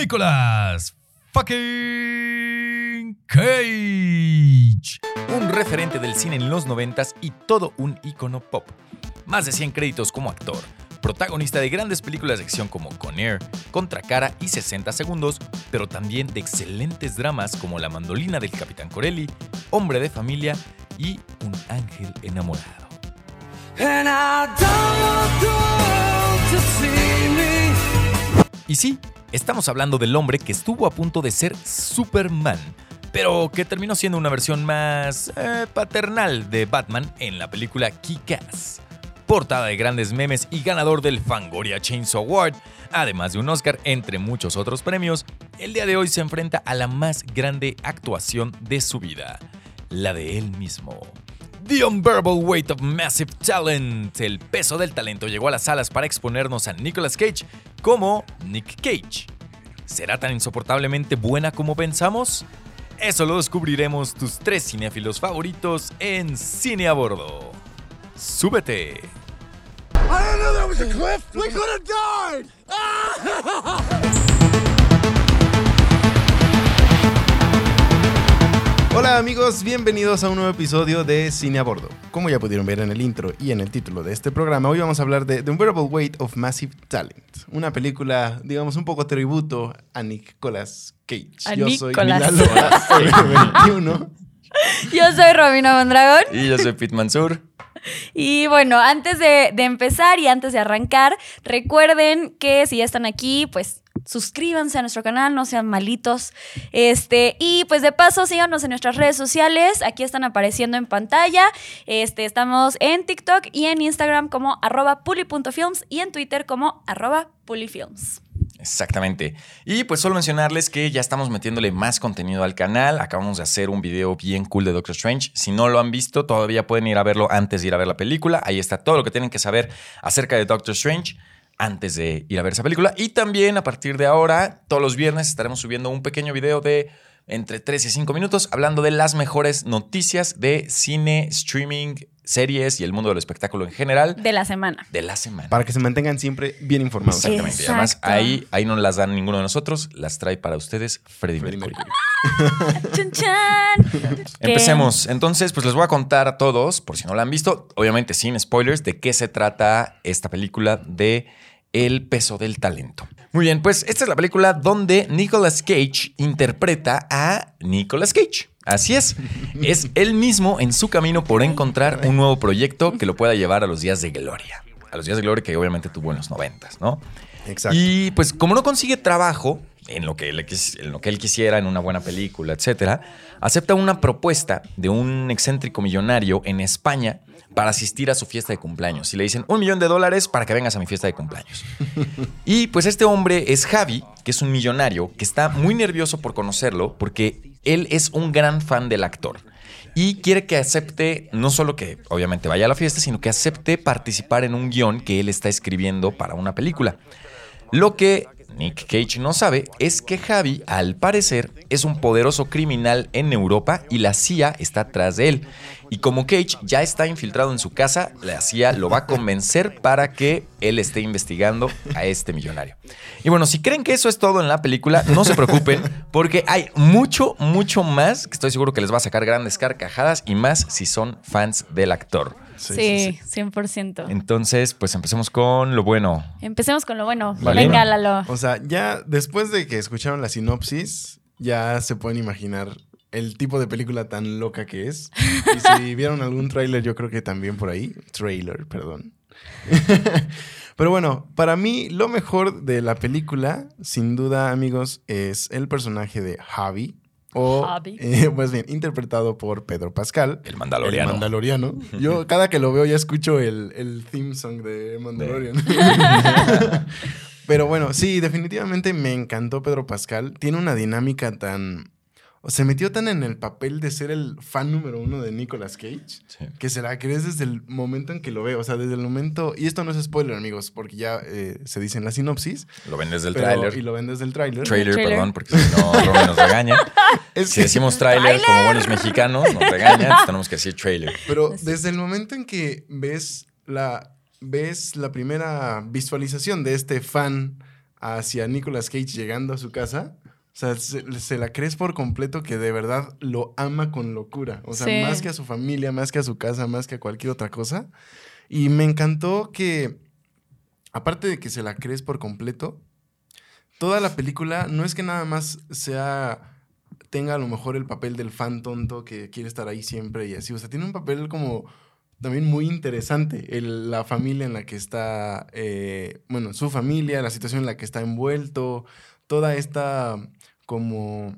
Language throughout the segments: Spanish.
Nicolas fucking Cage. Un referente del cine en los noventas y todo un icono pop. Más de 100 créditos como actor. Protagonista de grandes películas de acción como Con Air, Contracara y 60 Segundos, pero también de excelentes dramas como La mandolina del Capitán Corelli, Hombre de familia y Un ángel enamorado. Y sí, estamos hablando del hombre que estuvo a punto de ser Superman, pero que terminó siendo una versión más eh, paternal de Batman en la película Kick-Ass. Portada de grandes memes y ganador del Fangoria Chainsaw Award, además de un Oscar entre muchos otros premios, el día de hoy se enfrenta a la más grande actuación de su vida, la de él mismo. The Unbearable Weight of Massive Talent. El peso del talento llegó a las salas para exponernos a Nicolas Cage como Nick Cage. ¿Será tan insoportablemente buena como pensamos? Eso lo descubriremos tus tres cinéfilos favoritos en Cine a Bordo. ¡Súbete! Hola amigos, bienvenidos a un nuevo episodio de Cine a Bordo. Como ya pudieron ver en el intro y en el título de este programa, hoy vamos a hablar de The Unbearable Weight of Massive Talent, una película, digamos, un poco tributo a Nicolas Cage. A Yo Nicolas. soy Milalo 21. Yo soy Romina Mondragón. Y yo soy Pete Mansur. Y bueno, antes de, de empezar y antes de arrancar, recuerden que si ya están aquí, pues suscríbanse a nuestro canal, no sean malitos. Este, y pues de paso, síganos en nuestras redes sociales. Aquí están apareciendo en pantalla. Este, estamos en TikTok y en Instagram como arroba puli.films y en Twitter como arroba pulifilms. Exactamente. Y pues solo mencionarles que ya estamos metiéndole más contenido al canal. Acabamos de hacer un video bien cool de Doctor Strange. Si no lo han visto, todavía pueden ir a verlo antes de ir a ver la película. Ahí está todo lo que tienen que saber acerca de Doctor Strange antes de ir a ver esa película. Y también a partir de ahora, todos los viernes estaremos subiendo un pequeño video de entre 3 y 5 minutos hablando de las mejores noticias de cine, streaming, series y el mundo del espectáculo en general De la semana. de la semana. Para que se mantengan siempre bien informados. Exactamente. Y además, ahí, ahí no las dan ninguno de nosotros, las trae para ustedes Freddie Freddie Mercury. Mercury. ¡Chan, chan! Empecemos. Entonces, pues les voy a contar a todos, por si no la han visto, obviamente sin spoilers, de qué se trata esta película de El peso del talento. Muy bien, pues esta es la película donde Nicolas Cage interpreta a Nicolas Cage. Así es. Es él mismo en su camino por encontrar un nuevo proyecto que lo pueda llevar a los días de gloria. A los días de gloria que obviamente tuvo en los noventas, ¿no? Exacto. Y pues como no consigue trabajo en lo, que él, quis- en lo que él quisiera, en una buena película, etcétera, acepta una propuesta de un excéntrico millonario en España para asistir a su fiesta de cumpleaños. Y le dicen un millón de dólares para que vengas a mi fiesta de cumpleaños. y pues este hombre es Javi, que es un millonario, que está muy nervioso por conocerlo porque él es un gran fan del actor. Y quiere que acepte, no solo que obviamente vaya a la fiesta, sino que acepte participar en un guion que él está escribiendo para una película. Lo que Nick Cage no sabe es que Javi, al parecer, es un poderoso criminal en Europa y la CIA está atrás de él. Y como Cage ya está infiltrado en su casa, la CIA lo va a convencer para que él esté investigando a este millonario. Y bueno, si creen que eso es todo en la película, no se preocupen, porque hay mucho, mucho más que estoy seguro que les va a sacar grandes carcajadas y más si son fans del actor. Sí, 100%. Entonces, pues empecemos con lo bueno. Empecemos con lo bueno. Vale. Venga, Lalo. O sea, ya después de que escucharon la sinopsis, ya se pueden imaginar el tipo de película tan loca que es. Y si vieron algún tráiler, yo creo que también por ahí. Trailer, perdón. Pero bueno, para mí lo mejor de la película, sin duda, amigos, es el personaje de Javi. O, eh, pues bien, interpretado por Pedro Pascal. El Mandaloriano. El Mandaloriano. Yo cada que lo veo ya escucho el, el theme song de Mandalorian. Pero bueno, sí, definitivamente me encantó Pedro Pascal. Tiene una dinámica tan... O se metió tan en el papel de ser el fan número uno de Nicolas Cage Sí. que se la crees desde el momento en que lo veo. O sea, desde el momento... Y esto no es spoiler, amigos, porque ya eh, se dice en la sinopsis. Lo ven desde el tráiler. Y lo ven desde el tráiler. Trailer, Trailer. perdón, porque si no, Romy nos regaña. Es Si que- decimos tráiler como buenos mexicanos, nos regañan, tenemos que decir trailer. Pero desde el momento en que ves la, ves la primera visualización de este fan hacia Nicolas Cage llegando a su casa, sea, se, se la crees por completo que de verdad lo ama con locura. O sea, Sí. más que a su familia, más que a su casa, más que a cualquier otra cosa. Y me encantó que, aparte de que se la crees por completo, toda la película no es que nada más sea tenga a lo mejor el papel del fan tonto que quiere estar ahí siempre y así. O sea, tiene un papel como también muy interesante. El- la familia en la que está, eh, bueno, su familia, la situación en la que está envuelto, toda esta como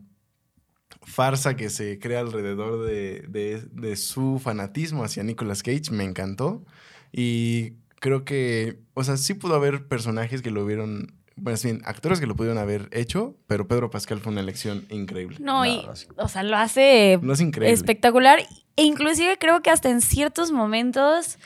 farsa que se crea alrededor de, de- de su fanatismo hacia Nicolas Cage, me encantó. Y creo que, o sea, sí pudo haber personajes que lo hubieron, más bien, actores que lo pudieron haber hecho, pero Pedro Pascal fue una elección increíble. No, y, o sea, lo hace No es increíble. espectacular. E inclusive creo que hasta en ciertos momentos,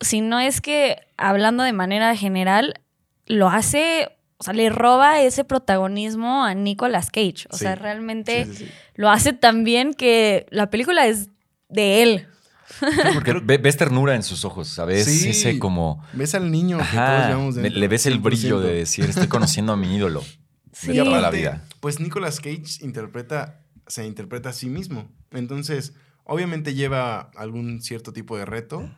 si no es que hablando de manera general, lo hace, o sea, le roba ese protagonismo a Nicolas Cage. O Sí. sea, realmente Sí, sí, sí. lo hace tan bien que la película es de él. Porque ve- ves ternura en sus ojos, ¿sabes? Sí. Ese como... Ves al niño que todos llevamos le, ves el brillo 100%. de decir, estoy conociendo a mi ídolo Sí. de toda la aparte, vida. Pues Nicolas Cage interpreta, se interpreta a sí mismo. Entonces, obviamente lleva algún cierto tipo de reto,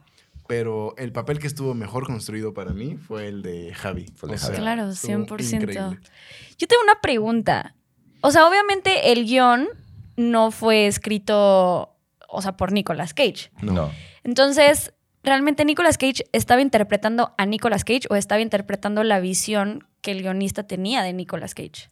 pero el papel que estuvo mejor construido para mí fue el de Javi. Fue el de O sea, Javi. Claro, estuvo 100%. increíble. Yo tengo una pregunta. O sea, obviamente el guion no fue escrito, o sea, por Nicolas Cage. No. Entonces, ¿realmente Nicolas Cage estaba interpretando a Nicolas Cage o estaba interpretando la visión que el guionista tenía de Nicolas Cage?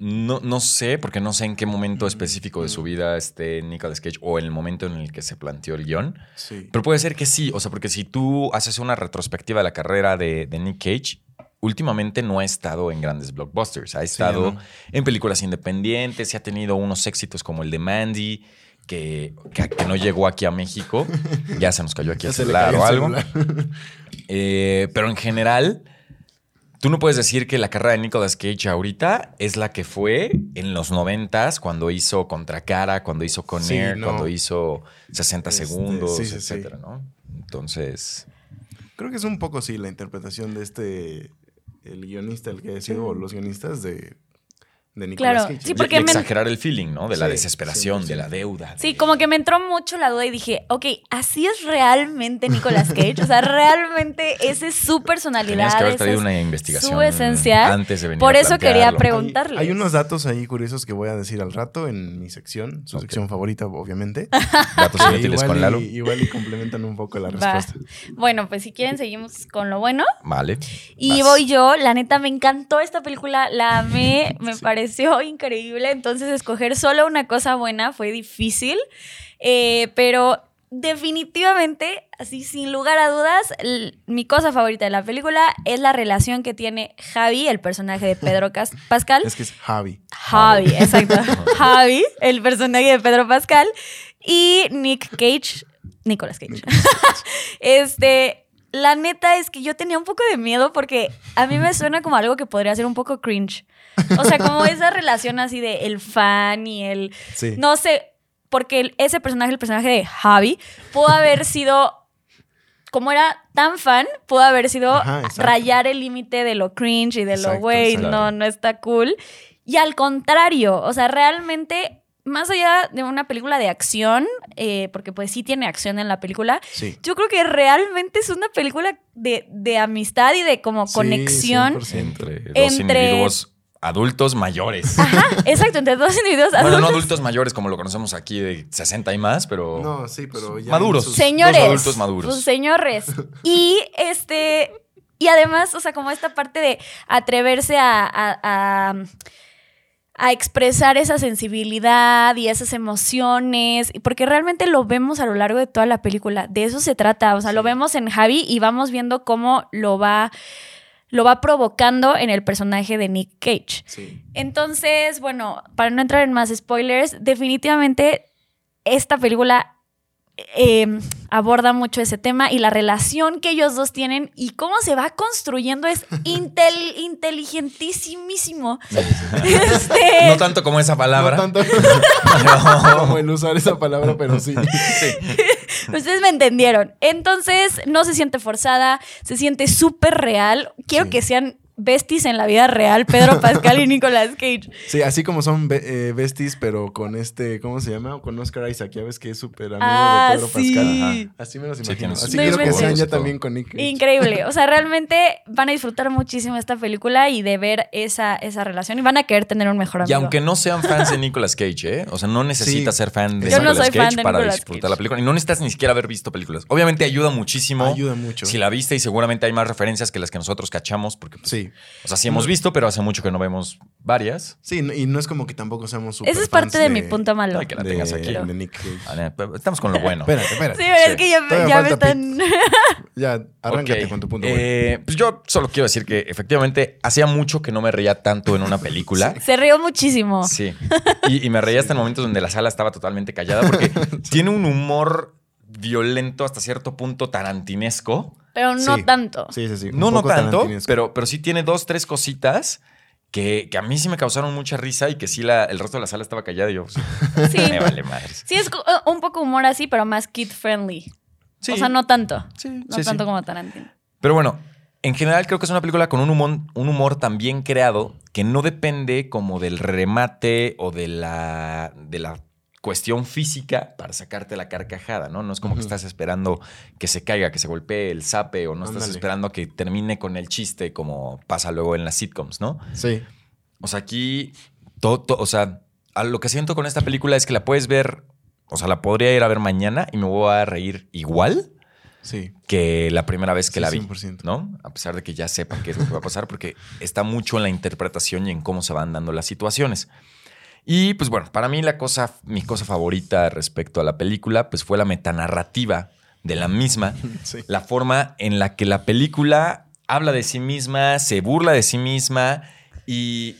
No, no sé, porque no sé en qué momento específico de su vida esté Nicolas Cage o el momento en el que se planteó el guion. Sí. Pero puede ser que sí, o sea, porque si tú haces una retrospectiva de la carrera de, de Nick Cage, últimamente no ha estado en grandes blockbusters, ha estado ¿no? en películas independientes y ha tenido unos éxitos como el de Mandy, que, que- que no llegó aquí a México, ya se nos cayó aquí el celular o algo. Eh, pero en general, tú no puedes decir que la carrera de Nicolas Cage ahorita es la que fue en los noventas, cuando hizo Contracara, cuando hizo Con Sí, Air, no. cuando hizo 60 Este, segundos, sí, etcétera, ¿no? Entonces, Creo que es un poco, sí, la interpretación de este, el guionista, el que ha sido, o los guionistas de, de Nicolas Claro, Cage. sí, porque y me- exagerar el feeling, ¿no? De la Sí, desesperación, 100%. de la deuda. Sí, de- como que me entró mucho la duda y dije, ok, ¿así es realmente Nicolas Cage? O sea, realmente esa es su personalidad. Tenías que haber traído una investigación Su esencia. antes de venir Por a eso quería plantearlo. preguntarles. Hay, hay unos datos ahí curiosos que voy a decir al rato en mi sección, su sección favorita, obviamente. Datos inútiles igual, con Lalo. y, igual y complementan un poco la Va. respuesta. Bueno, pues si quieren seguimos con lo bueno. Vale. Y Vas. voy yo, la neta me encantó esta película, la amé, me pareció increíble, entonces escoger solo una cosa buena fue difícil, eh, pero definitivamente, así sin lugar a dudas, mi cosa favorita de la película es la relación que tiene Javi, el personaje de Pedro Cas- Pascal. Es que es Javi. Javi, exacto. Javi, el personaje de Pedro Pascal. Y Nick Cage, Nicolas Cage. este, la neta es que yo tenía un poco de miedo porque a mí me suena como algo que podría ser un poco cringe. O sea, como esa relación así de el fan y el... Sí. No sé, porque ese personaje, el personaje de Javi, pudo haber sido... Como era tan fan, pudo haber sido Ajá, rayar el límite de lo cringe y de lo, güey, no, no está cool. Y al contrario, o sea, realmente, más allá de una película de acción, eh, porque pues sí tiene acción en la película, Sí. yo creo que realmente es una película de, de amistad y de como Sí, conexión. 100%. Entre dos Entre- individuos adultos mayores. Ajá, exacto, entre dos individuos Bueno, adultos. no adultos mayores como lo conocemos aquí de 60 y más, pero No, sí, pero ya. Maduros. sus- Señores. Dos adultos maduros. Pues, señores. Y este. Y además, o sea, como esta parte de atreverse a, a- a- a expresar esa sensibilidad y esas emociones, porque realmente lo vemos a lo largo de toda la película. De eso se trata. O sea, lo vemos en Javi y vamos viendo cómo lo va, lo va provocando en el personaje de Nick Cage. Sí. Entonces, bueno, para no entrar en más spoilers, definitivamente esta película eh, aborda mucho ese tema y la relación que ellos dos tienen y cómo se va construyendo es intel- inteligentísimísimo. Este, no tanto como esa palabra. No tanto como el usar esa palabra, pero sí. Ustedes me entendieron. Entonces, no se siente forzada, se siente súper real. Quiero Sí. que sean besties en la vida real, Pedro Pascal y Nicolas Cage. Sí, así como son be- eh, besties, pero con este, ¿cómo se llama? Con Oscar Isaac, ya ves que es súper amigo Ah, de Pedro sí. Pascal. Ajá. Así me los imagino. así No quiero que sean ya también con Nick Cage. Increíble. O sea, realmente van a disfrutar muchísimo esta película y de ver esa, esa relación y van a querer tener un mejor Y amigo. aunque no sean fans de Nicolas Cage, ¿eh? O sea, no necesitas Sí. ser fan de Yo no Nicolas fan Cage de para Nicolas disfrutar Cage. la película. Y no necesitas ni siquiera haber visto películas. Obviamente ayuda muchísimo. Ayuda mucho. Si la viste y seguramente hay más referencias que las que nosotros cachamos, porque, pues, Sí. O sea, sí hemos visto, pero hace mucho que no vemos varias. Sí, y no es como que tampoco seamos super Ese es parte de, mi punto malo. Ay, que la de, tengas aquí. de Nick Cage. Ah, Estamos con lo bueno. Espérate, espérate. Sí, pero es que ya, me están... Ya, arráncate con tu punto Eh, Pues yo solo quiero decir que efectivamente hacía mucho que no me reía tanto en una película. Se rió muchísimo. Sí. Y, y me reía hasta en momentos donde la sala estaba totalmente callada porque tiene un humor violento hasta cierto punto tarantinesco. Pero no Sí. tanto. Sí, sí, sí. un No, no tanto, pero, pero sí tiene dos, tres cositas que, que a mí sí me causaron mucha risa y que sí la, el resto de la sala estaba callada y yo, sí, Sí. me vale madres. Sí, es uh, un poco humor así, pero más kid friendly. Sí. O sea, no tanto. Sí, No sí, tanto sí. como Tarantino. Pero bueno, en general creo que es una película con un humor, un humor tan bien creado que no depende como del remate o de la, de la cuestión física para sacarte la carcajada, ¿no? No es como que estás esperando que se caiga, que se golpee el zape o no estás esperando que termine con el chiste como pasa luego en las sitcoms, ¿no? Sí. O sea, aquí, todo, todo- o sea, a lo que siento con esta película es que la puedes ver, o sea, la podría ir a ver mañana y me voy a reír igual Sí. que la primera vez que Sí, la vi, 100%. ¿no? A pesar de que ya sepan qué es lo que va a pasar, porque está mucho en la interpretación y en cómo se van dando las situaciones. Y pues bueno, para mí la cosa, mi cosa favorita respecto a la película, pues fue la metanarrativa de la misma, Sí. la forma en la que la película habla de sí misma, se burla de sí misma y,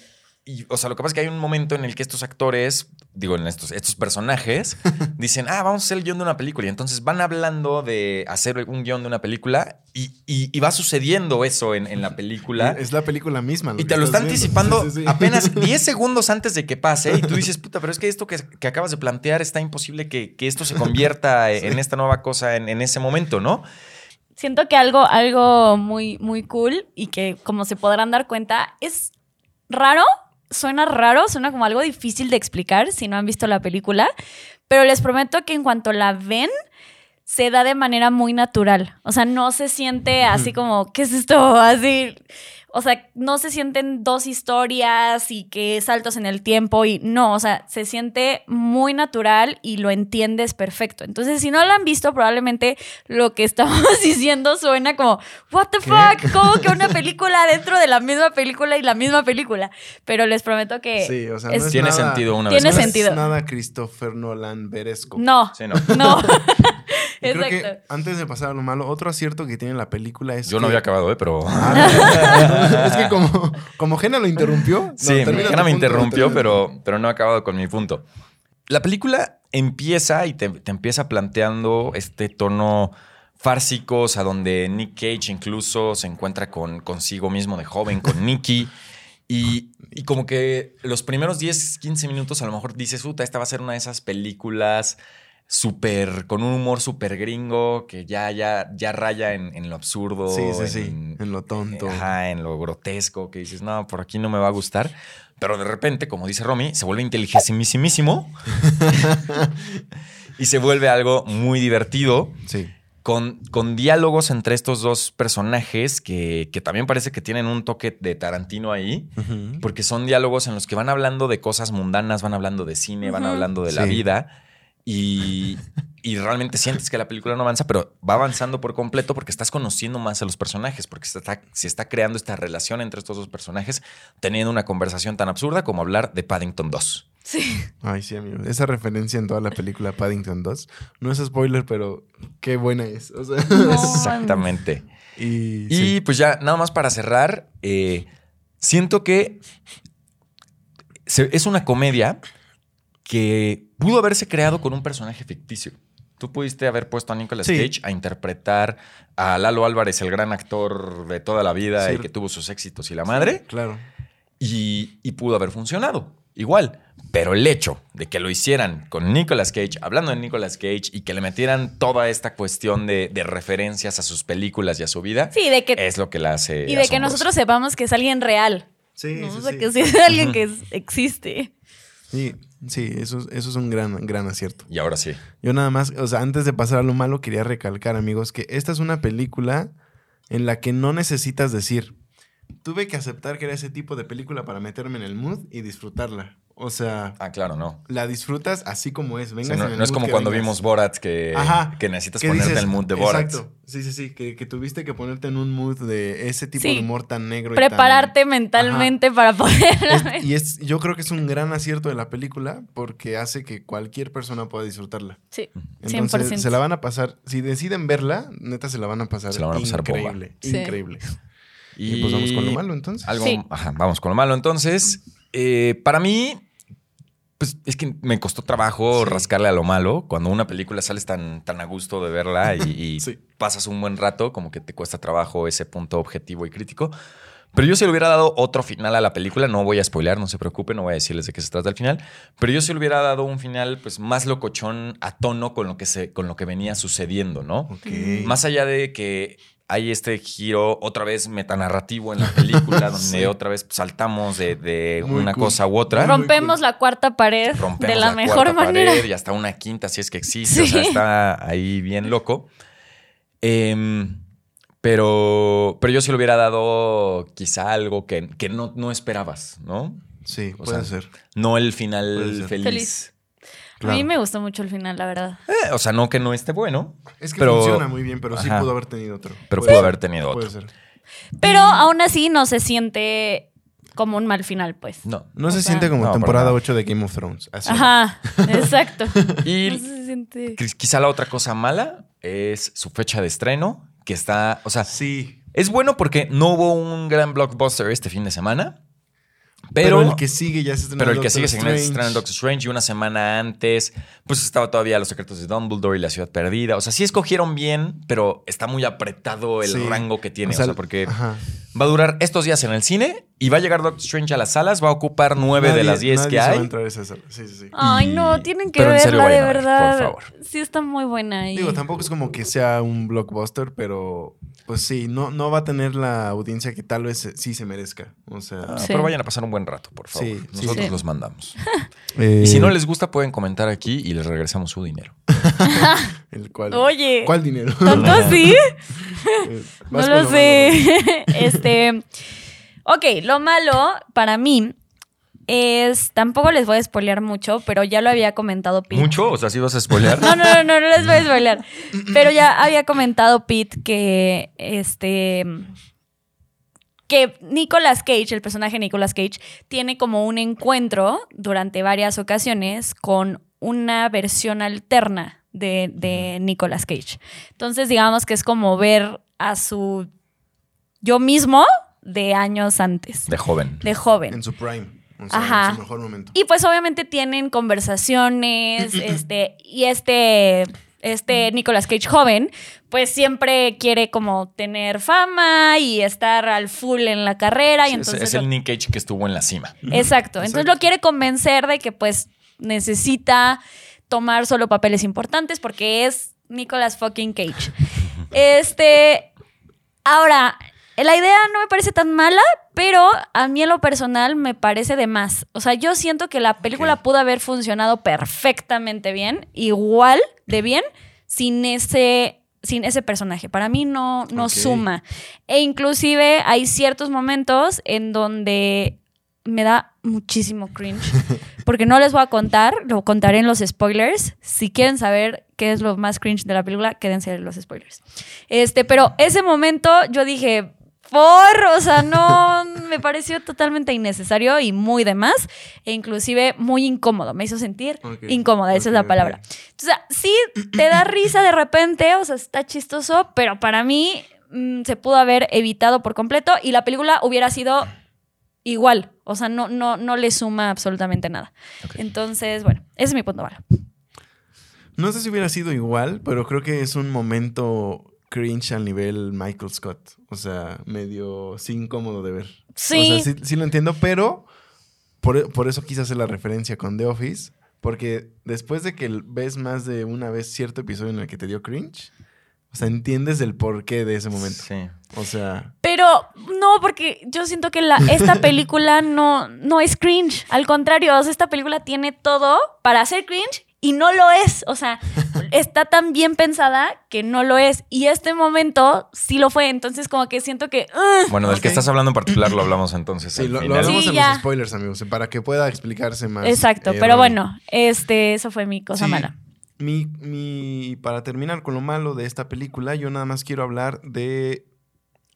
y, o sea, lo que pasa es que hay un momento en el que estos actores, digo, en estos, estos personajes, dicen, ah, vamos a hacer el guion de una película. Y entonces van hablando de hacer un guion de una película y, y- y va sucediendo eso en, en la película. Es la película misma. Y te lo está anticipando Sí, sí, sí. apenas 10 segundos antes de que pase. Y tú dices, puta, pero es que esto que, que acabas de plantear está imposible que, que esto se convierta en esta nueva cosa en, en ese momento, ¿no? Siento que algo, algo muy, muy cool y que, como se podrán dar cuenta, es raro. Suena raro, suena como algo difícil de explicar si no han visto la película, pero les prometo que en cuanto la ven, se da de manera muy natural. O sea, no se siente así como, ¿qué es esto? Así. O sea, no se sienten dos historias y que saltos en el tiempo y no, o sea, se siente muy natural y lo entiendes perfecto. Entonces, si no la han visto, probablemente lo que estamos diciendo suena como, ¿What the ¿Qué? fuck? ¿Cómo que una película dentro de la misma película y la misma película? Pero les prometo que. Sí, o sea, no es Tiene nada- sentido una Tiene vez no más. sentido. es nada Christopher Nolan veresco. No, Sí, no. no. Creo Exacto. que antes de pasar a lo malo, otro acierto que tiene la película es Yo que- no había acabado, ¿eh? Pero... Ah, es que como, como Gena lo interrumpió. Sí, no, Jana me interrumpió, pero, pero no he acabado con mi punto. La película empieza y te, te empieza planteando este tono fársico, o sea, donde Nick Cage incluso se encuentra con consigo mismo de joven, con Nicky. Y, y como que los primeros 10, 15 minutos a lo mejor dices, puta, esta va a ser una de esas películas súper, con un humor súper gringo, que ya, ya, ya raya en, en lo absurdo. Sí, sí, sí. en- lo tonto. Ajá, en lo grotesco, que dices, no, por aquí no me va a gustar. Pero de repente, como dice Romy, se vuelve inteligentísimo y se vuelve algo muy divertido. Sí. Con, con diálogos entre estos dos personajes que, que también parece que tienen un toque de Tarantino ahí, porque son diálogos en los que van hablando de cosas mundanas, van hablando de cine, van hablando de la Sí. vida y, y realmente sientes que la película no avanza, pero va avanzando por completo porque estás conociendo más a los personajes, porque se está, se está creando esta relación entre estos dos personajes, teniendo una conversación tan absurda como hablar de Paddington 2. Sí. Ay, sí, amigo. Esa referencia en toda la película Paddington 2. No es spoiler, pero qué buena es. O sea, No, Exactamente. y, Y sí. pues ya, nada más para cerrar, eh, siento que se- es una comedia que pudo haberse creado con un personaje ficticio. Tú pudiste haber puesto a Nicolas Sí. Cage a interpretar a Lalo Álvarez, el gran actor de toda la vida y que tuvo sus éxitos y la madre, Claro. y, y pudo haber funcionado igual. Pero el hecho de que lo hicieran con Nicolas Cage, hablando de Nicolas Cage, y que le metieran toda esta cuestión de, de referencias a sus películas y a su vida, Sí, de que, es lo que la hace. y de que nosotros sepamos que es alguien real. Sí, ¿no? sí, o sea, sí. que es alguien que es- existe. Sí, sí, eso, es- eso es un gran, gran acierto. Y ahora sí. Yo nada más, o sea, antes de pasar a lo malo, quería recalcar, amigos, que esta es una película en la que no necesitas decir, tuve que aceptar que era ese tipo de película para meterme en el mood y disfrutarla. O sea, Ah, claro, no. la disfrutas así como es. Sea, en no, el no es como que cuando vengas. vimos Borat que, Ajá. que necesitas ¿Qué ponerte dices? el mood de Borat. Exacto. Sí, sí, sí. Que, que tuviste que ponerte en un mood de ese tipo Sí. de humor tan negro. y tan- Prepararte mentalmente para poder. Es- y es, yo creo que es un gran acierto de la película porque hace que cualquier persona pueda disfrutarla. sí, Entonces 100%. se la van a pasar, si deciden verla, neta se la van a pasar, Se la van a pasar increíble, Sí. increíble. Y, pues vamos con lo malo entonces. Algo, Sí. ajá, vamos con lo malo. Entonces, eh, para mí, pues es que me costó trabajo Sí. rascarle a lo malo. Cuando una película sales tan, tan a gusto de verla y, y Sí. pasas un buen rato, como que te cuesta trabajo ese punto objetivo y crítico. Pero yo si le hubiera dado otro final a la película, no voy a spoilear, no se preocupen, no voy a decirles de qué se trata el final, pero yo si le hubiera dado un final pues más locochón a tono con lo que se con lo que venía sucediendo, ¿no? Más allá de que hay este giro otra vez metanarrativo en la película, donde Sí. otra vez saltamos de, de una cool. cosa u otra. Rompemos cool. la cuarta pared Rompemos de la, mejor cuarta manera. pared y hasta una quinta, si es que existe. O sea, está ahí bien loco. Em, pero, pero yo sí le hubiera dado quizá algo que, que no, no esperabas, ¿no? Sí, O puede sea, ser. No el final ser. feliz. A mí me gustó mucho el final, la verdad. Eh, o sea, no que no esté bueno, Es que pero- funciona muy bien, pero sí Ajá. pudo haber tenido otro. pero pudo ser, haber tenido otro. Puede ser. Pero aún así no se siente como un mal final, pues. No. No O se sea- siente como No, temporada nada. 8 de Game of Thrones. Así. Ajá, exacto. Y No se siente. Qui- Quizá la otra cosa mala es su fecha de estreno, que está, o sea, Sí. es bueno porque no hubo un gran blockbuster este fin de semana, Pero, pero, el que sigue ya se pero el que sigue se estrena en Doctor Strange y una semana antes, pues estaba todavía Los Secretos de Dumbledore y La Ciudad Perdida. O sea, sí escogieron bien, pero está muy apretado el Sí. rango que tiene. O O sea, sea, porque ajá. Va a durar estos días en el cine y va a llegar Doctor Strange a las salas, va a ocupar nueve de Nadie- las diez nadie que se va a hay. entrar a esa sala. Sí, sí, sí. Ay, Y- no, tienen que pero en serio verla de vayan a ver, verdad. por favor. Sí, está muy buena. Y... Digo, tampoco es como que sea un blockbuster, pero pues sí, no, no va a tener la audiencia que tal vez sí se merezca. O sea, Ah, Sí. Pero vayan a pasar un buen rato, por favor. Sí, sí, Nosotros sí. los mandamos. eh, Y si no les gusta, pueden comentar aquí y les regresamos su dinero. el cual, Oye, ¿Cuál dinero? ¿tanto así? No lo sé. este. Ok, lo malo para mí es. Tampoco les voy a spoilear mucho, pero ya lo había comentado Pete. ¿Mucho? O sea, si vas a spoilear. No, no, no, no, no les voy a spoilear. Pero ya había comentado Pete que este. Que Nicolas Cage, el personaje Nicolas Cage, tiene como un encuentro durante varias ocasiones con una versión alterna de, de Nicolas Cage. Entonces, digamos que es como ver a su yo mismo de años antes, De joven. de joven. En su prime. O sea, Ajá. en su mejor momento. Y pues obviamente tienen conversaciones, este, y este, este Nicolas Cage joven, pues siempre quiere como tener fama y estar al full en la carrera. y Es- entonces es el Nick Cage que estuvo en la cima. Exacto. Entonces Exacto. lo quiere convencer de que pues necesita tomar solo papeles importantes porque es Nicolas fucking Cage. Este, ahora, la idea no me parece tan mala, pero a mí en lo personal me parece de más. O sea, yo siento que la película pudo haber funcionado perfectamente bien, igual de bien, sin ese sin ese personaje. Para mí no, no suma. E inclusive hay ciertos momentos en donde me da muchísimo cringe. Porque no les voy a contar, lo contaré en los spoilers. Si quieren saber qué es lo más cringe de la película, quédense en los spoilers. Este, pero ese momento yo dije, por, o sea, no, me pareció totalmente innecesario y muy de más, e inclusive muy incómodo, me hizo sentir Ok, incómoda, esa es ok, la palabra. O sea, sí te da risa de repente, o sea, está chistoso, pero para mí mm, se pudo haber evitado por completo y la película hubiera sido igual, o sea, no, no, no le suma absolutamente nada. Entonces, bueno, ese es mi punto malo. No sé si hubiera sido igual, pero creo que es un momento cringe al nivel Michael Scott. O sea, medio sí incómodo de ver. Sí. O sea, sí, sí lo entiendo, pero por, por eso quise hacer la referencia con The Office, porque después de que ves más de una vez cierto episodio en el que te dio cringe, o sea, entiendes el porqué de ese momento. Sí. O sea, Pero no, porque yo siento que la, esta película no, no es cringe. Al contrario, o sea, esta película tiene todo para hacer cringe y no lo es. O sea, está tan bien pensada que no lo es. Y este momento sí lo fue. Entonces, como que siento que. Bueno, del que estás hablando en particular lo hablamos entonces. sí, lo, hablamos Sí, en ya. los spoilers, amigos, para que pueda explicarse más. Exacto. eh, pero bueno, este, eso fue mi cosa Sí. mala. Mi, mi- para terminar con lo malo de esta película, yo nada más quiero hablar de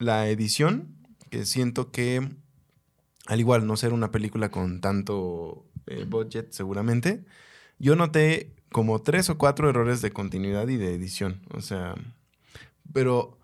la edición, que siento que, al igual no ser una película con tanto eh, budget seguramente, yo noté como tres o cuatro errores de continuidad y de edición. O sea, pero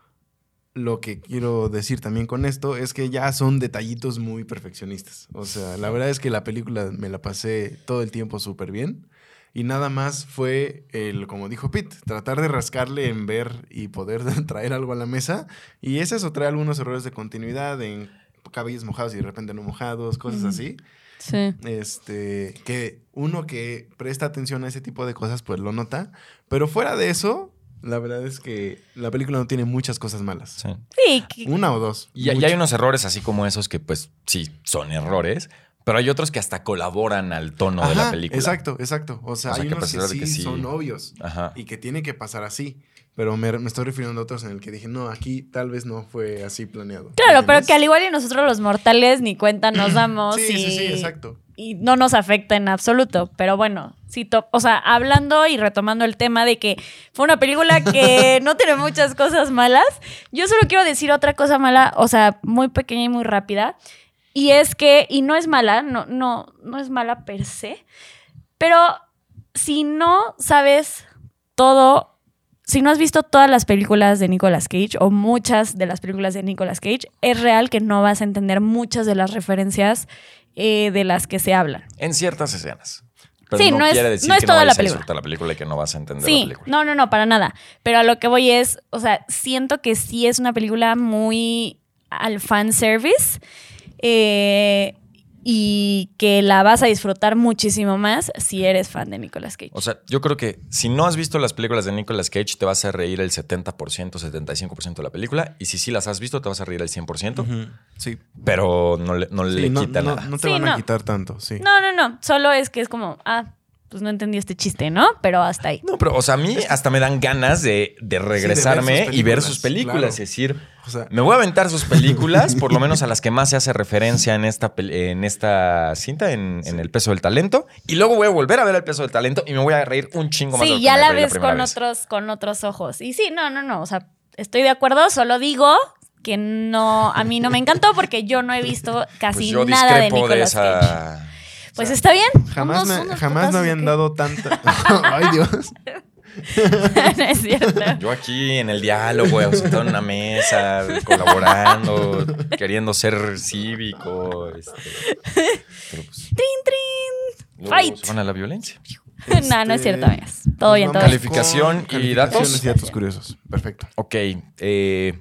lo que quiero decir también con esto es que ya son detallitos muy perfeccionistas. O sea, la verdad es que la película me la pasé todo el tiempo súper bien. Y nada más fue el, como dijo Pete, tratar de rascarle en ver y poder traer algo a la mesa. Y es eso, trae algunos errores de continuidad en cabellos mojados y de repente no mojados, cosas así. Sí. Este, que uno que presta atención a ese tipo de cosas, pues lo nota. Pero fuera de eso, la verdad es que la película no tiene muchas cosas malas. Sí. Sí, que- Una o dos. Y, y hay unos errores así como esos que, pues, sí, son errores, pero hay otros que hasta colaboran al tono de la película. Exacto, exacto. O sea, O sea, hay que unos que, sí, que sí- son obvios Ajá. y que tiene que pasar así. Pero me, me estoy refiriendo a otros en el que dije, no, aquí tal vez no fue así planeado. Claro, pero que al igual y nosotros los mortales ni cuenta nos damos. Sí, y, sí, sí, exacto. Y no nos afecta en absoluto. Pero bueno, sí, to- o sea, hablando y retomando el tema de que fue una película que no tiene muchas cosas malas, yo solo quiero decir otra cosa mala, o sea, muy pequeña y muy rápida. Y es que, y no es mala, no, no, no es mala per se, pero si no sabes todo si no has visto todas las películas de Nicolas Cage o muchas de las películas de Nicolas Cage, es real que no vas a entender muchas de las referencias eh, de las que se hablan. En ciertas escenas. Pero Sí, no, no es- quiere decir no es que toda no la a película. la película y que no vas a entender la Sí, película. no, no, no, para nada. Pero a lo que voy es, o sea, siento que sí es una película muy al fan service eh, y que la vas a disfrutar muchísimo más si eres fan de Nicolas Cage. O sea, yo creo que si no has visto las películas de Nicolas Cage, te vas a reír el 70%, 75% de la película. Y si sí las has visto, te vas a reír el 100%. Ujú, Sí. Pero no le, no Sí, le no, quita no- nada. no te Sí, van a quitar tanto, sí. No, no, no. Solo es que es como, ah, pues no entendí este chiste, ¿no? Pero hasta ahí. No, pero, o sea, a mí hasta me dan ganas de, de regresarme y ver sus películas. claro. Es decir, O sea, me voy a aventar sus películas, por lo menos a las que más se hace referencia en esta, pel- en esta cinta, en, en El peso del talento. Y luego voy a volver a ver El peso del talento y me voy a reír un chingo más. de lo Sí, que ya la ves con vez. otros, con otros ojos. Y sí, no, no, no. O sea, estoy de acuerdo, solo digo que no, a mí no me encantó porque yo no he visto casi Pues yo nada de discrepo de Nicolas Cage. Pues está bien. jamás, Unos- me, unos jamás me habían dado tanta... Ay, Dios. no es cierto. Yo aquí en el diálogo, sentado en una mesa, colaborando, queriendo ser cívico. Este, pero pues, Trin, trin. Fight. se van a la violencia. No, no es Este, cierto, amigas. Todo bien, todo bien. Calificación con y calificaciones datos. y datos curiosos. Perfecto. Ok, eh,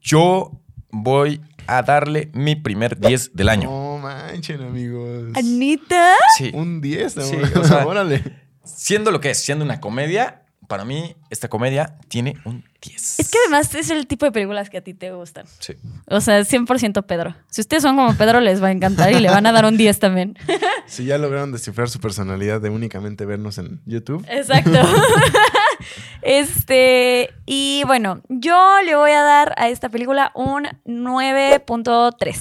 yo voy a darle mi primer 10 del año. No manchen, amigos. Anita. Sí. Un 10, Sí, o sea- órale. Siendo lo que es, siendo una comedia, para mí esta comedia tiene un 10. Es que además es el tipo de películas que a ti te gustan. Sí. O sea, 100% Pedro. Si ustedes son como Pedro, les va a encantar y le van a dar un 10 también. Si ya lograron descifrar su personalidad de únicamente vernos en YouTube. Exacto. este, y bueno, yo le voy a dar a esta película un 9.3.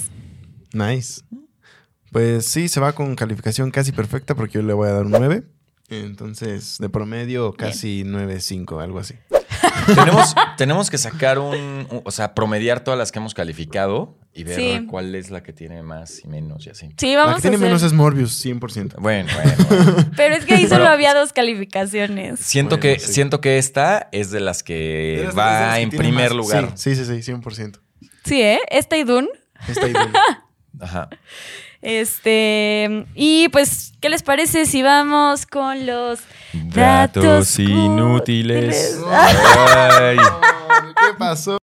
Nice. Pues sí, se va con calificación casi perfecta porque yo le voy a dar un 9. Entonces, de promedio, casi 9.5, algo así. tenemos, tenemos que sacar un, un- o sea, promediar todas las que hemos calificado y ver Sí. cuál es la que tiene más y menos y así. Sí, La vamos que tiene hacer. menos es Morbius, 100%. Bueno, bueno. bueno. Pero es que ahí solo había dos calificaciones. Siento, Bueno, que, sí. siento que esta es de las que De las- de va las que en primer más- lugar. Sí, sí, sí, sí, 100%. Sí, ¿eh? Esta y Dune. Está ahí. Dune. Ajá. Este. Y pues, ¿qué les parece si vamos con los Datos inútiles. inútiles. Ay. ¿Qué pasó?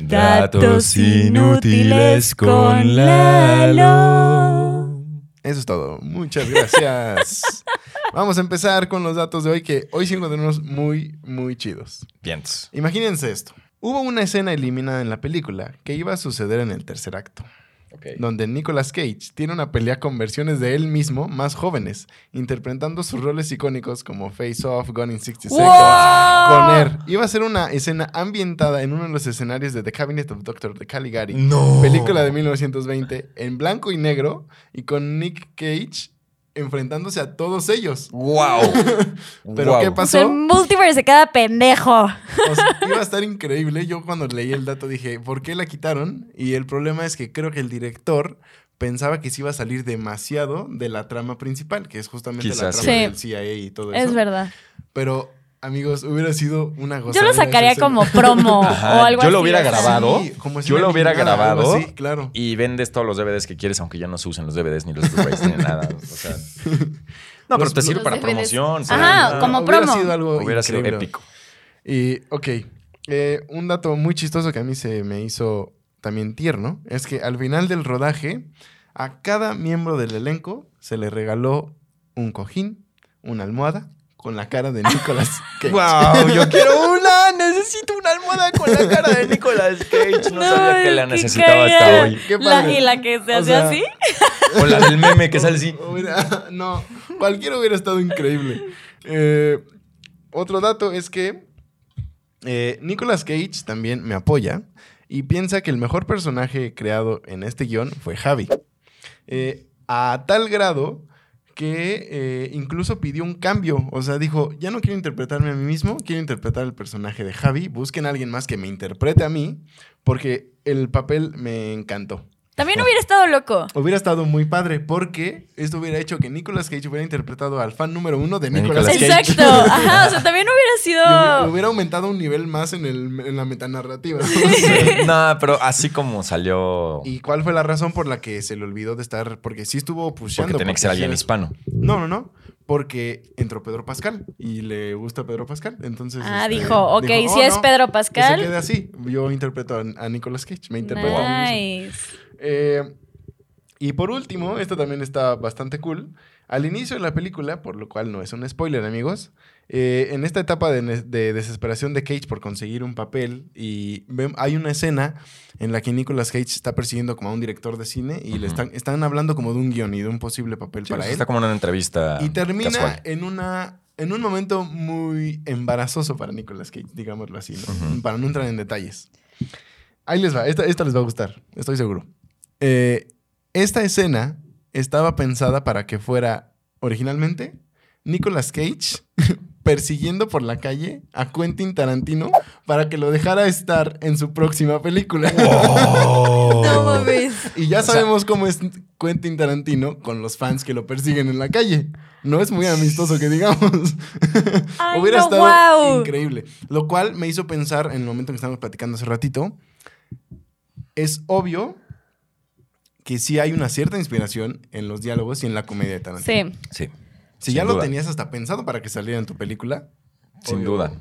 Datos inútiles con Lalo. Eso es todo. Muchas gracias. Vamos a empezar con los datos de hoy, que hoy sí encontramos muy, muy chidos. Vientos. Imagínense esto. Hubo una escena eliminada en la película que iba a suceder en el tercer acto, donde Nicolas Cage tiene una pelea con versiones de él mismo más jóvenes, interpretando sus roles icónicos como Face Off, Gone in 60 Seconds, ¡Wow! con Air. Iba a ser una escena ambientada en uno de los escenarios de The Cabinet of Dr. de Caligari, No. película de 1920, en blanco y negro, y con Nick Cage enfrentándose a todos ellos. ¡Wow! Pero ¿qué O pasó? sea, el multiverse se queda pendejo. O sea, iba a estar increíble. Yo cuando leí el dato dije, ¿por qué la quitaron? Y el problema es que creo que el director pensaba que se iba a salir demasiado de la trama principal, que es justamente la trama sí. del CIA y todo eso. Es verdad. Pero, amigos, hubiera sido una gozada. Yo lo sacaría como promo Ajá, o algo yo así. lo hubiera o sea. grabado. Sí, como Yo lo hubiera grabado. así, claro. Y vendes todos los DVDs que quieres, aunque ya no se usen los DVDs ni los Blu-rays ni nada. O sea. No, pero te sirve para DVDs. promoción. Ajá, ¿sabes? como hubiera promo. sido algo Hubiera sido épico. Y, ok, eh, un dato muy chistoso que a mí se me hizo también tierno es que al final del rodaje, a cada miembro del elenco se le regaló un cojín, una almohada con la cara de Nicolas Cage. ¡Wow! Yo quiero una. Necesito una almohada con la cara de Nicolas Cage. No, sabía que la necesitaba hasta hoy. Qué La- padre. y la que se O hace sea, así. O la del meme que sale así. No, cualquiera hubiera estado increíble. Eh, otro dato es que eh, Nicolas Cage también me apoya y piensa que el mejor personaje creado en este guion fue Javi. Eh, a tal grado que eh, incluso pidió un cambio. O sea, dijo, ya no quiero interpretarme a mí mismo, quiero interpretar el personaje de Javi. Busquen a alguien más que me interprete a mí porque el papel me encantó. También hubiera estado loco. Hubiera estado muy padre porque esto hubiera hecho que Nicolas Cage hubiera interpretado al fan número uno de Nicolas Nicolas Cage. Exacto. Ajá. O sea, también hubiera sido. hubiera aumentado un nivel más en, el, en la metanarrativa. No, pero así como salió. ¿Y cuál fue la razón por la que se le olvidó de estar? Porque sí estuvo pusheando. Porque tenía que ser alguien hispano. No, no, no. Porque entró Pedro Pascal y le gusta Pedro Pascal. Entonces. Ah, este, dijo, ok, dijo, si "Oh, es no, Pedro Que se Pascal. quede así. Yo interpreto a, a Nicolas Cage. Me interpreto a mí mismo. Nice. Eh, y por último, esto también está bastante cool. Al inicio de la película, por lo cual no es un spoiler, amigos, eh, en esta etapa de, desesperación de Cage por conseguir un papel, y hay una escena en la que Nicolas Cage está persiguiendo como a un director de cine y le están, están hablando como de un guion y de un posible papel Sí, para pues, él. está como en una entrevista. Y termina casual. en una en un momento muy embarazoso para Nicolas Cage, digámoslo así, ¿no? Para no entrar en detalles. Ahí les va, esta, esta les va a gustar, estoy seguro. Eh, esta escena estaba pensada para que fuera originalmente Nicolas Cage persiguiendo por la calle a Quentin Tarantino para que lo dejara estar en su próxima película. No mames. Y ya O sea- sabemos cómo es Quentin Tarantino con los fans que lo persiguen en la calle. No es muy amistoso que digamos. Ay, Hubiera no, estado guau. increíble. Lo cual me hizo pensar en el momento en que estábamos platicando hace ratito. Es obvio que sí hay una cierta inspiración en los diálogos y en la comedia de Tarantino. Sí. Sí, Si sin ya lo tenías hasta pensado para que saliera en tu película. sin obvio. duda.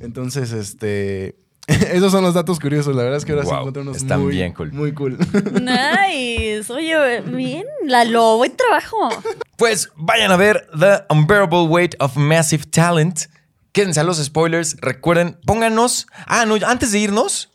Entonces, este. Esos son los datos curiosos. La verdad es que ahora sí Wow, encontré unos están muy, bien cool. Muy cool. Nice. Oye, bien. Lalo, buen trabajo. Pues vayan a ver The Unbearable Weight of Massive Talent. Quédense a los spoilers. Recuerden, pónganos. Ah, no, antes de irnos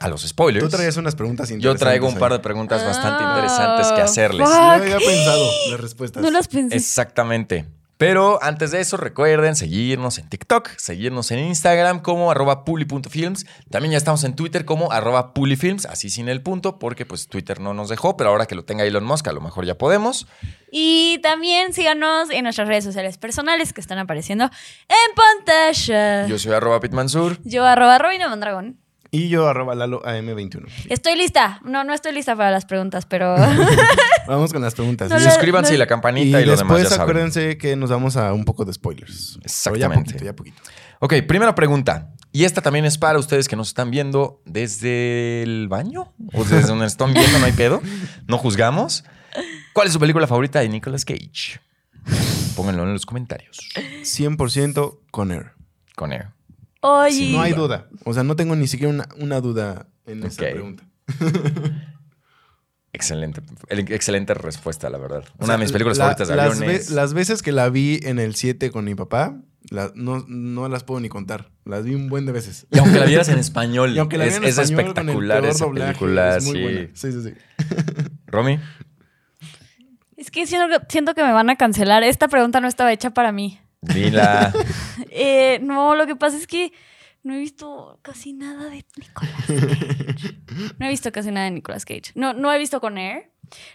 a los spoilers. Tú traías unas preguntas Yo interesantes. traigo un par de preguntas bastante Ah, interesantes que hacerles. fuck. Yo había pensado las respuestas. No las pensé. Exactamente. Pero antes de eso, recuerden seguirnos en TikTok, seguirnos en Instagram como arroba puli.films. También ya estamos en Twitter como arroba pulifilms, así sin el punto, porque pues Twitter no nos dejó, pero ahora que lo tenga Elon Musk, a lo mejor ya podemos. Y también síganos en nuestras redes sociales personales que están apareciendo en pantalla. Yo soy arroba pitmansur. Yo arroba Robina Mondragón. Y yo arroba Lalo AM21. Estoy lista. No, no estoy lista para las preguntas, pero. Vamos con las preguntas. No Y- Suscríbanse no- y la y campanita y, lo demás después saben. acuérdense que nos vamos a un poco de spoilers. Pero Exactamente. ya poquito, ya poquito. Ok, primera pregunta. Y esta también es para ustedes que nos están viendo desde el baño o desde donde nos están viendo, no hay pedo. No juzgamos. ¿Cuál es su película favorita de Nicolas Cage? Pónganlo en los comentarios. 100% con Air. Con Air. Oye. No hay duda. O sea, no tengo ni siquiera una, una duda en esa Ok. pregunta. Excelente, el- excelente respuesta, la verdad. O Una sea, de mis películas la- favoritas de las aviones. ve- las veces que la vi en el 7 con mi papá, la- no, no las puedo ni contar. Las vi un buen de veces. Y aunque la vieras en español, Y aunque la es, en es español espectacular esa doblaje, película. es muy sí. buena. Sí, sí, sí. Romy, Es que siento, que siento que me van a cancelar. Esta pregunta no estaba hecha para mí. Dila. Eh, no, lo que pasa es que no he visto casi nada de Nicolas Cage. No he visto casi nada de Nicolas Cage. No, no he visto con Air.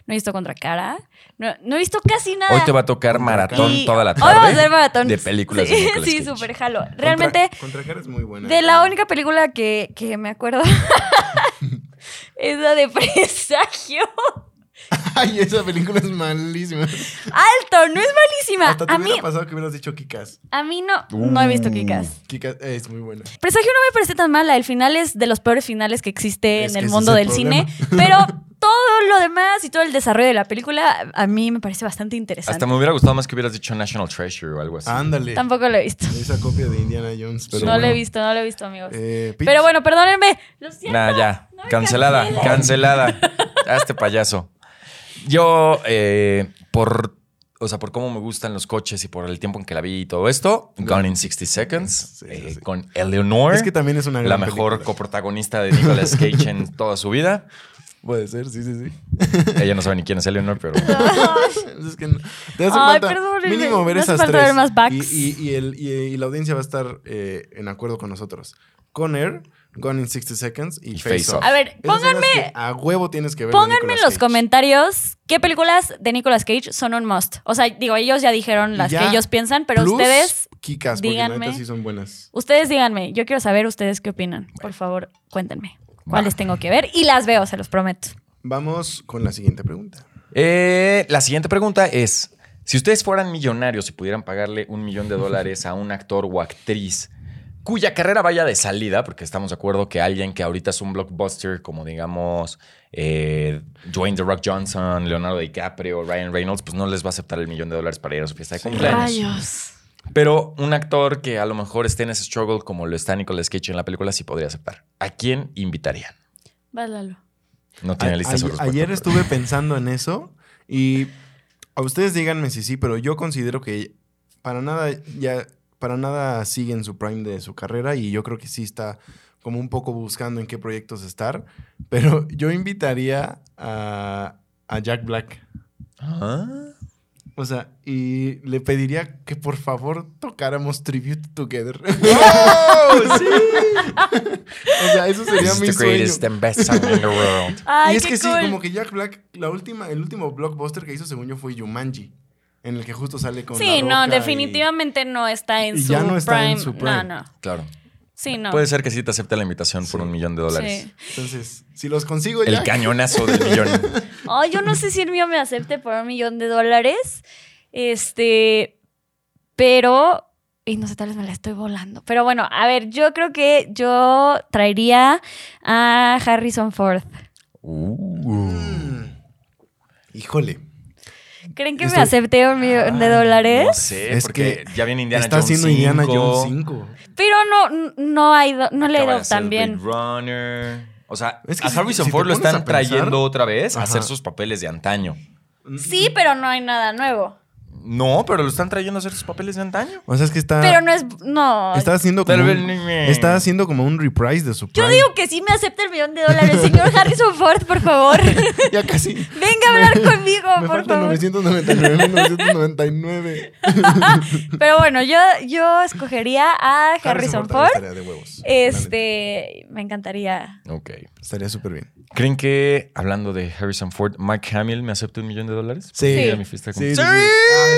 No he visto contra Cara. No, no he visto casi nada. Hoy te va a tocar maratón Y toda la Hoy vamos a hacer tarde maratón. de películas Sí, de Sí, súper jalo. Realmente, Contra, Contracara es muy buena. de la única película que, que me acuerdo es la de Presagio. Ay, esa película es malísima. Alto, no es malísima. Hasta te A mí, pasado que hubieras dicho Kikas. a mí no, no he visto Uh. Kikas. Kikas es muy buena. Presagio no me parece tan mala. El final es de los peores finales que existe Es en que el mundo es del el cine. Pero todo lo demás y todo el desarrollo de la película a mí me parece bastante interesante. Hasta me hubiera gustado más que hubieras dicho National Treasure o algo así. Ándale. Tampoco lo he visto. Esa copia de Indiana Jones. Pero no bueno. lo he visto, no lo he visto, amigos. Eh. Pero bueno, perdónenme. Lo siento. Nah, ya. No cancelada, cancelada. Hazte payaso. Yo, eh, por. O sea, por cómo me gustan los coches y por el tiempo en que la vi y todo esto, Gone in 60 Seconds, Sí, sí, eh, sí. con Eleanor, Es que también es una gran la mejor película. coprotagonista de Nicolas Cage en toda su vida. Puede ser, sí, sí, sí. Ella no sabe ni quién es Eleanor, pero es que no- te hace Ay, falta perdónenme, mínimo ver esas falta tres. ver más backs. Y, y- y el- y- y la audiencia va a estar eh, en acuerdo con nosotros. Con Air, Gone in 60 Seconds y, Y Face, Face Off. Off. A ver, pónganme, a huevo tienes que ver. pónganme en los Cage. comentarios qué películas de Nicolas Cage son un must. O sea, digo, ellos ya dijeron las Ya, que ellos piensan, pero Plus, ustedes, Kikas, díganme. sí son buenas. ustedes díganme. Yo quiero saber ustedes qué opinan. Por favor, cuéntenme. ¿Cuáles tengo que ver? Y las veo, se los prometo. Vamos con la siguiente pregunta. Eh, la siguiente pregunta es: si ustedes fueran millonarios y pudieran pagarle un millón de dólares a un actor o actriz cuya carrera vaya de salida, porque estamos de acuerdo que alguien que ahorita es un blockbuster, como digamos eh, Dwayne The Rock Johnson, Leonardo DiCaprio, Ryan Reynolds, pues no les va a aceptar el millón de dólares para ir a su fiesta de cumpleaños. Rayos. Pero un actor que a lo mejor esté en ese struggle como lo está Nicolas Cage en la película sí podría aceptar. ¿A quién invitarían? Válalo. No tiene A- lista su ayer, respuesta. ayer pero- estuve pensando en eso y a ustedes díganme si sí, pero yo considero que para nada ya para nada sigue en su prime de su carrera y yo creo que sí está como un poco buscando en qué proyectos estar, pero yo invitaría a, a Jack Black. Ah. O sea, y le pediría que por favor tocáramos Tribute Together. ¡Oh, sí! o sea, eso sería This is mi the sueño. greatest and best song in the world. Ay, y es qué que sí, cool. como que Jack Black, la última, el último blockbuster que hizo, según yo, fue Jumanji. En el que justo sale con. Sí, La no, Roca y- definitivamente no está en y su, ya no está prime. en su prime. No, no. Claro. Sí, no. Puede ser que sí te acepte la invitación por un millón de dólares. Sí. Entonces, si los consigo El cañonazo del millón. Ay, yo no sé si el mío me acepte por un millón de dólares. Este. Pero. Y no sé, tal vez me la estoy volando. Pero bueno, a ver, yo creo que yo traería a Harrison Ford. Uh. Mm. Híjole. ¿Creen que Estoy- me acepte un millón de dólares? No sé, Es porque que ya viene Indiana Está Jones haciendo 5. Indiana Jones 5. Pero no, no, ha ido, no le ha ido tan bien. Blade Runner. O sea, Es que a si- Harrison si Ford lo están pensar- trayendo otra vez a Ajá. hacer sus papeles de antaño. Sí, pero no hay nada nuevo. No, pero lo están trayendo a hacer sus papeles de antaño. O sea, es que está. Pero no es. No. Está haciendo como. Pero un- está haciendo como un reprise de su Yo digo que sí me acepta el millón de dólares. Señor Harrison Ford, por favor. ya casi. Venga a hablar conmigo, Me por favor. 999, 1999. Pero bueno, yo, yo escogería a Harrison Ford. estaría de huevos. Este, me encantaría. Ok. Estaría súper bien. ¿Creen que, hablando de Harrison Ford, Mark Hamill me acepte un millón de dólares? Sí. A mi fiesta de Sí, sí, sí.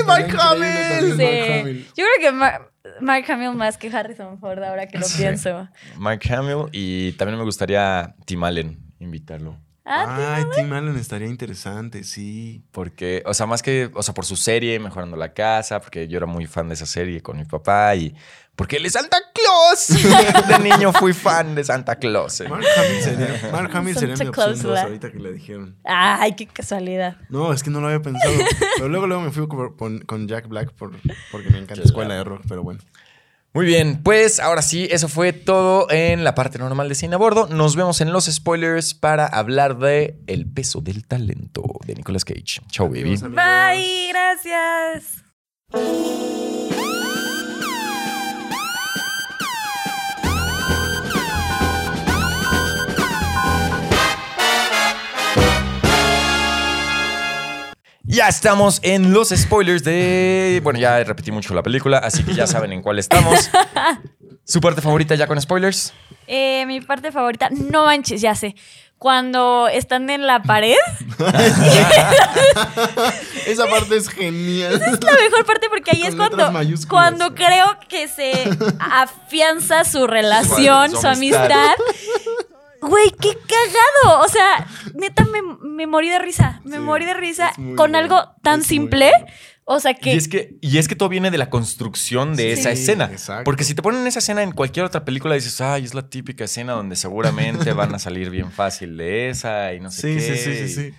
Mark Hamill. Sí. Yo creo que Mar- Mark Hamill más que Harrison Ford, ahora que lo Sí. pienso. Mark Hamill y también me gustaría Tim Allen invitarlo. Ah, Ay, Tim Allen estaría interesante, sí. Porque, o sea, más que, o sea, por su serie, Mejorando la Casa, porque yo era muy fan de esa serie con mi papá y porque él es Santa Claus. de niño fui fan de Santa Claus. eh. Mark Hamill sería, Mark Hamill sería mi opción ahorita que le dijeron. Ay, qué casualidad. No, es que no lo había pensado. pero luego, luego me fui con, con- Jack Black por, porque me encanta. Escuela de Rock, pero bueno. Muy bien, pues ahora sí, eso fue todo en la parte normal de Cine a Bordo. Nos vemos en los spoilers para hablar de El peso del talento de Nicolas Cage. Chau, baby. Bye, gracias. Ya estamos en los spoilers de. Bueno, ya repetí mucho la película, así que ya saben en cuál estamos. ¿Su parte favorita ya con spoilers? Eh, mi parte favorita, no manches, ya sé. Cuando están en la pared, Esa parte es genial. es la mejor parte porque ahí Con es cuando, cuando creo que se afianza su relación, Su su, amistad. amistad. Güey, qué cagado. O sea, neta, me, me morí de risa. Me Sí, morí de risa con bueno, algo tan es simple. bueno. O sea que. Y es que, y es que todo viene de la construcción de Sí. esa escena. exacto. Porque si te ponen esa escena en cualquier otra película, dices, ay, es la típica escena donde seguramente van a salir bien fácil de esa y no sé Sí, qué. sí, sí, sí, sí.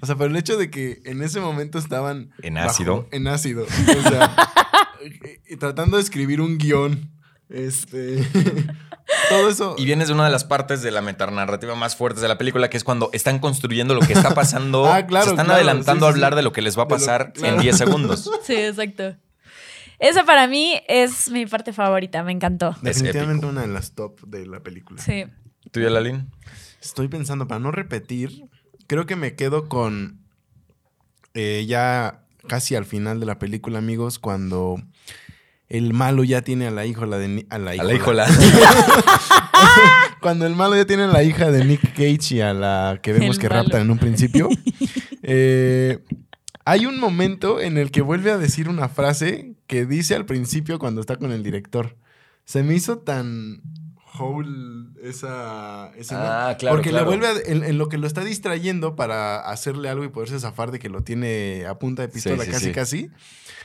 O sea, pero el hecho de que en ese momento estaban... En bajo- ácido. en ácido. O sea, y- y tratando de escribir un guion. Este... todo eso... Y vienes de una de las partes de la metanarrativa más fuertes de la película, que es cuando están construyendo lo que está pasando. Ah, claro, se están claro, adelantando sí, a hablar sí. de lo que les va a lo- pasar claro. en 10 segundos. Sí, exacto. Esa para mí es mi parte favorita. Me encantó. Definitivamente una de las top de la película. Sí. ¿Tú y Alalín? Estoy pensando, para no repetir, creo que me quedo con eh, ya casi al final de la película, amigos, cuando el malo ya tiene a la híjola de... A la A híjola. la híjola. Cuando el malo ya tiene a la hija de Nick Cage y a la que vemos El que malo. raptan en un principio. eh, hay un momento en el que vuelve a decir una frase que dice al principio cuando está con el director. Se me hizo tan whole esa escena. Ah, claro, Porque claro. le vuelve a- en, en lo que lo está distrayendo para hacerle algo y poderse zafar de que lo tiene a punta de pistola sí, casi sí. casi.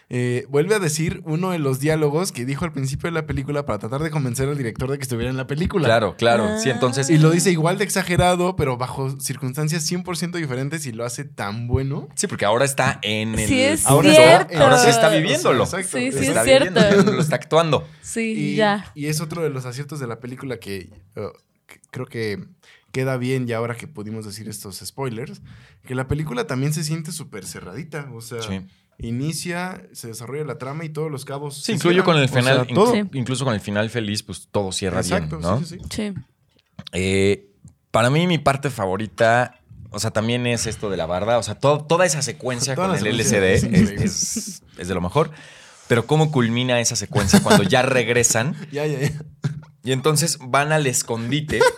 eh, vuelve a decir uno de los diálogos que dijo al principio de la película para tratar de convencer al director de que estuviera en la película. Claro, claro. Sí, entonces. Y lo dice igual de exagerado, pero bajo circunstancias 100% diferentes y lo hace tan bueno. Sí, porque ahora está en el. Sí, es ahora, cierto. ahora sí está viviéndolo. Exacto. Sí, sí, está es cierto. lo está actuando. Sí, Y, ya. y es otro de los aciertos de la película que, uh, que creo que queda bien ya ahora que pudimos decir estos spoilers, que la película también se siente súper cerradita, o sea, Sí. inicia, se desarrolla la trama y todos los cabos. Sí, se incluyo cierran. con el O sea, final. todo. Sí. Incluso con el final feliz, pues todo cierra Exacto, bien, ¿no? sí, sí, sí. Sí. Eh, para mí, mi parte favorita, o sea, también es esto de la barda. O sea, to- toda esa secuencia Toda con el LCD es- es de lo mejor. Pero cómo culmina esa secuencia cuando ya regresan Ya, ya, ya. Y entonces van al escondite.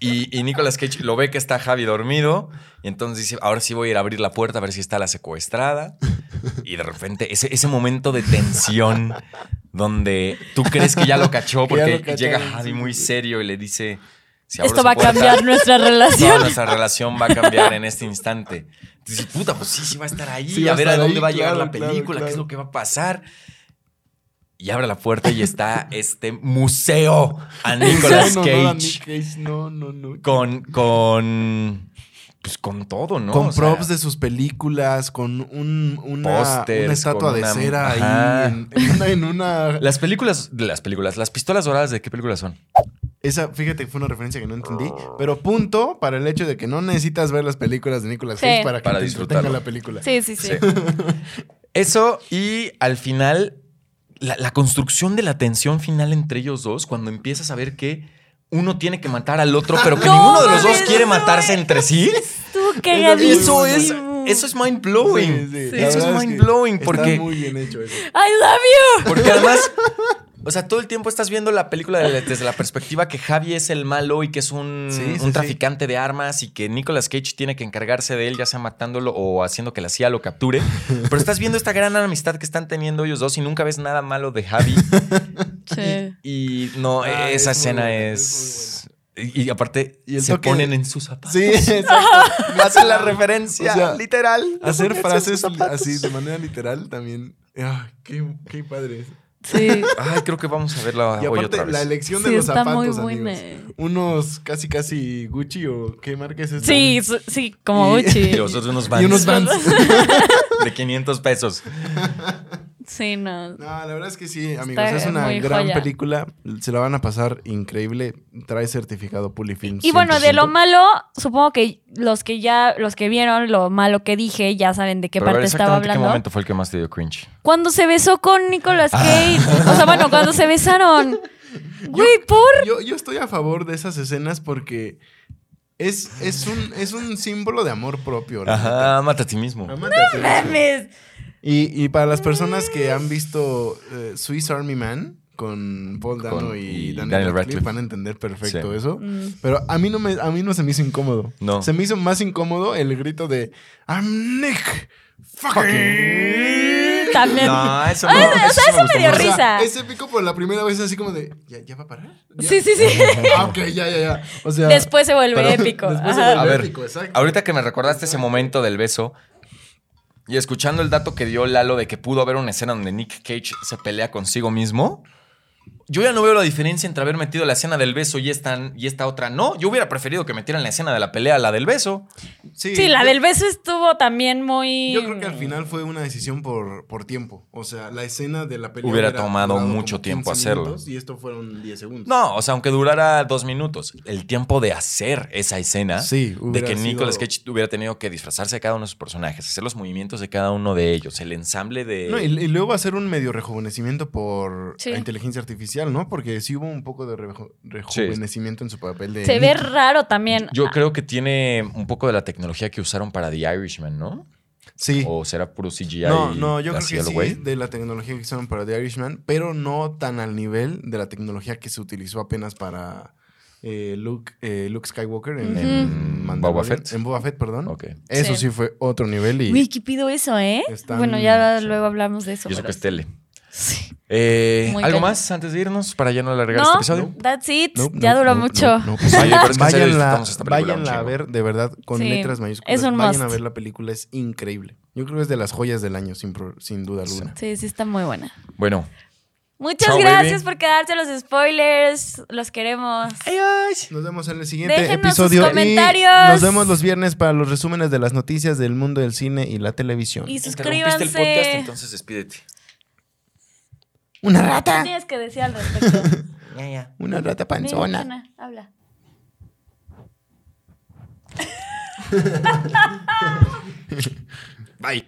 Y, y Nicolas Cage lo ve que está Javi dormido. Y entonces dice: Ahora sí voy a ir a abrir la puerta a ver si está la secuestrada. Y de repente, ese, ese momento de tensión donde tú crees que ya lo cachó porque lo llega Javi muy serio y le dice: "Si Esto va a cambiar nuestra Toda relación. nuestra relación va a cambiar en este instante. Entonces, puta, pues sí, sí va a estar ahí. Sí a ver a dónde ahí, va a llegar claro, la claro, película, qué es lo que va a pasar. Y abre la puerta y está este museo a Nicolas No, no, no, a Cage Nick Cage, no, no, no. con, con, pues con todo, ¿no? Con O sea, props de sus películas, con un, una, una estatua con de una- cera Ajá. ahí en, en una, en una- Las películas, las películas, las pistolas doradas, ¿de qué películas son? Esa, fíjate, fue una referencia que no entendí. Pero punto para el hecho de que no necesitas ver las películas de Nicolas Cage Sí. para que Para te disfrutarlo. la película. Sí, sí, sí. Sí. Eso y al final, la, la construcción de la tensión final entre ellos dos, cuando empiezas a ver que uno tiene que matar al otro, pero que No ninguno de los dos quiere no, matarse entre sí. Estuvo Eso es, eso es mind blowing. Sí, sí, Eso es mind que blowing está porque, muy bien hecho eso. I love you. porque además, o sea, todo el tiempo estás viendo la película de- desde la perspectiva que Javi es el malo y que es un, Sí, sí, un sí. traficante de armas y que Nicolas Cage tiene que encargarse de él, ya sea matándolo o haciendo que la CIA lo capture. Pero estás viendo esta gran amistad que están teniendo ellos dos y nunca ves nada malo de Javi. Sí. Y no, Ah, esa es muy escena buena, es. Y, y aparte, Y se toque ponen en sus zapatos. Sí, exacto. Hace la referencia O sea, literal. Hacer frases así de manera literal también. Ah, qué, qué padre. Sí. Ay, creo que vamos a verla Y hoy aparte, otra vez. la elección de Sí, los está zapatos, muy amigos. buena. Unos casi, casi Gucci o qué marca es esta. Sí, su- sí, como Y- Gucci. Y los otros unos vans Y unos Vans. de 500 pesos. Sí, no. No, la verdad es que sí, amigos. Está es una gran joya. película. Se la van a pasar increíble. Trae certificado Pulifilm. Y bueno, de lo 100%. malo, supongo que los que ya, los que vieron lo malo que dije, ya saben de qué Pero a ver, parte estaba exactamente ¿Qué hablando. momento fue el que más te dio cringe? Cuando se besó con Nicolas Cage. o sea, bueno, cuando se besaron. Güey, por. Yo, yo estoy a favor de esas escenas porque es, es, un, es un símbolo de amor propio. Ajá, mata a ti mismo. Amate a ti mismo. Mames. Y, y para las personas que han visto eh, Swiss Army Man con Paul Dano Con- y, y Daniel, Daniel Radcliffe, Radcliffe. van a entender perfecto Sí. eso. Mm. Pero a mí, no me, a mí no se me hizo incómodo. No. Se me hizo más incómodo el grito de I'm Nick fucking. También. No, eso no. O sea, eso me dio gustó O risa. sea, es épico por la primera vez así como de ¿ya, ya va a parar? ¿Ya? Sí, sí, sí. Ah, ok, ya, ya, ya. O sea, Después se vuelve pero épico. Después se Ajá. vuelve A ver, épico, exacto. Ahorita que me recordaste ese momento del beso y escuchando el dato que dio Lalo de que pudo haber una escena donde Nick Cage se pelea consigo mismo, yo ya no veo la diferencia entre haber metido la escena del beso y esta, y esta otra no. Yo hubiera preferido que metieran la escena de la pelea a la del beso. Sí, la yo- del beso estuvo también muy. Yo creo que al final fue una decisión por, por tiempo. O sea, la escena de la pelea Hubiera tomado mucho tiempo 15 hacerlo. Y esto fueron 10 segundos. No, o sea, aunque durara dos minutos, el tiempo de hacer esa escena, Sí, de que sido- Nicolas Cage hubiera tenido que disfrazarse de cada uno de sus personajes, hacer los movimientos de cada uno de ellos, el ensamble de... No, y, y luego hacer un medio rejuvenecimiento por Sí. la inteligencia artificial, ¿no? Porque sí hubo un poco de reju- rejuvenecimiento en su papel de. Se ve raro también. Yo creo que tiene un poco de la tecnología que usaron para The Irishman, ¿no? Sí. O será puro CGI. No, no, yo creo que sí, de la tecnología que usaron para The Irishman, pero no tan al nivel de la tecnología que se utilizó apenas para eh, Luke, eh, Luke Skywalker en, Ujú. en Boba Fett. En Boba Fett, perdón. Eso Sí. sí. fue otro nivel y... Uy, ¿qué pido eso, eh? Están- Bueno, ya luego hablamos de eso. Y eso pero- que es tele. Sí. Eh, ¿Algo más antes de irnos para ya no alargar No, este episodio? that's it. Nope, ya nope, duró nope, mucho. Váyanla, váyanla a ver, de verdad, con Sí, letras mayúsculas. es un Vayan must. a ver la película, es increíble. Yo creo que es de las joyas del año, sin, sin duda alguna. Sí, sí, está muy buena. Bueno, Muchas Chao, gracias baby. por quedarse los spoilers. Los queremos. Nos vemos en el siguiente Déjenos sus episodio. y comentarios. nos vemos los viernes para los resúmenes de las noticias del mundo del cine y la televisión. Y interrumpiste el podcast, suscríbanse. entonces despídete. Una ¿Qué rata. tienes que decir al respecto? Ya, ya. Una rata panzona. Habla. Bye.